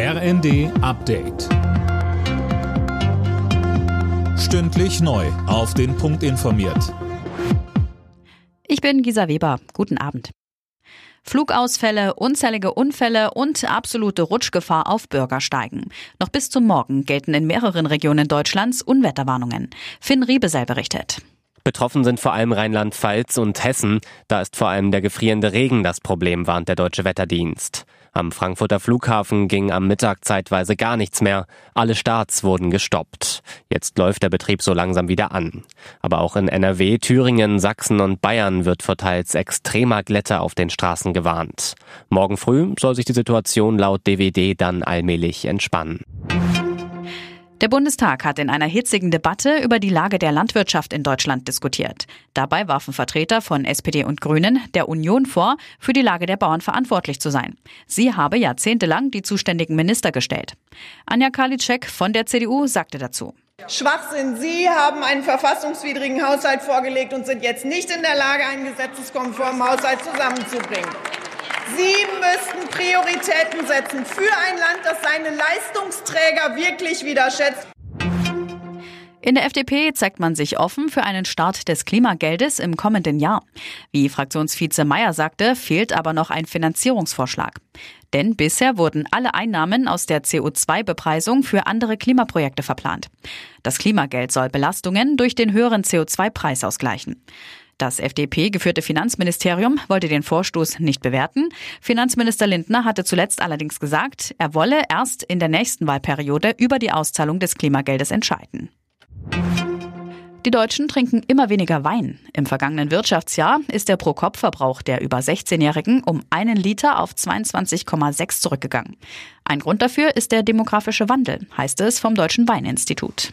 RND Update. Stündlich neu. Auf den Punkt informiert. Ich bin Gisa Weber. Guten Abend. Flugausfälle, unzählige Unfälle und absolute Rutschgefahr auf Bürgersteigen. Noch bis zum Morgen gelten in mehreren Regionen Deutschlands Unwetterwarnungen. Finn Riebesell berichtet. Betroffen sind vor allem Rheinland-Pfalz und Hessen. Da ist vor allem der gefrierende Regen das Problem, warnt der Deutsche Wetterdienst. Am Frankfurter Flughafen ging am Mittag zeitweise gar nichts mehr. Alle Starts wurden gestoppt. Jetzt läuft der Betrieb so langsam wieder an. Aber auch in NRW, Thüringen, Sachsen und Bayern wird vor teils extremer Glätte auf den Straßen gewarnt. Morgen früh soll sich die Situation laut DWD dann allmählich entspannen. Der Bundestag hat in einer hitzigen Debatte über die Lage der Landwirtschaft in Deutschland diskutiert. Dabei warfen Vertreter von SPD und Grünen der Union vor, für die Lage der Bauern verantwortlich zu sein. Sie habe jahrzehntelang die zuständigen Minister gestellt. Anja Karliczek von der CDU sagte dazu. Schwachsinn. Sie haben einen verfassungswidrigen Haushalt vorgelegt und sind jetzt nicht in der Lage, einen gesetzeskonformen Haushalt zusammenzubringen. Sie müssten Prioritäten setzen für ein Land, das seine Leistungsträger wirklich wieder schätzt. In der FDP zeigt man sich offen für einen Start des Klimageldes im kommenden Jahr. Wie Fraktionsvize Meyer sagte, fehlt aber noch ein Finanzierungsvorschlag. Denn bisher wurden alle Einnahmen aus der CO2-Bepreisung für andere Klimaprojekte verplant. Das Klimageld soll Belastungen durch den höheren CO2-Preis ausgleichen. Das FDP-geführte Finanzministerium wollte den Vorstoß nicht bewerten. Finanzminister Lindner hatte zuletzt allerdings gesagt, er wolle erst in der nächsten Wahlperiode über die Auszahlung des Klimageldes entscheiden. Die Deutschen trinken immer weniger Wein. Im vergangenen Wirtschaftsjahr ist der Pro-Kopf-Verbrauch der über 16-Jährigen um einen Liter auf 22,6 zurückgegangen. Ein Grund dafür ist der demografische Wandel, heißt es vom Deutschen Weininstitut.